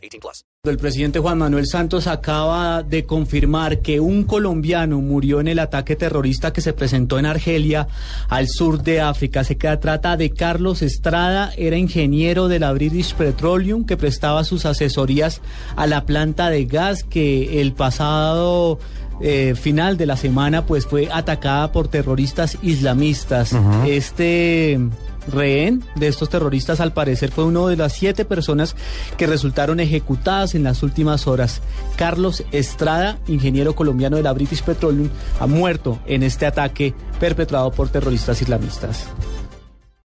18 plus. El presidente Juan Manuel Santos acaba de confirmar que un colombiano murió en el ataque terrorista que se presentó en Argelia, al sur de África. Se trata de Carlos Estrada, era ingeniero de la British Petroleum que prestaba sus asesorías a la planta de gas que el pasado eh, final de la semana pues fue atacada por terroristas islamistas. Este rehén de estos terroristas al parecer fue uno de las siete personas que resultaron ejecutadas en las últimas horas. Carlos Estrada, ingeniero colombiano de la British Petroleum, ha muerto en este ataque perpetrado por terroristas islamistas.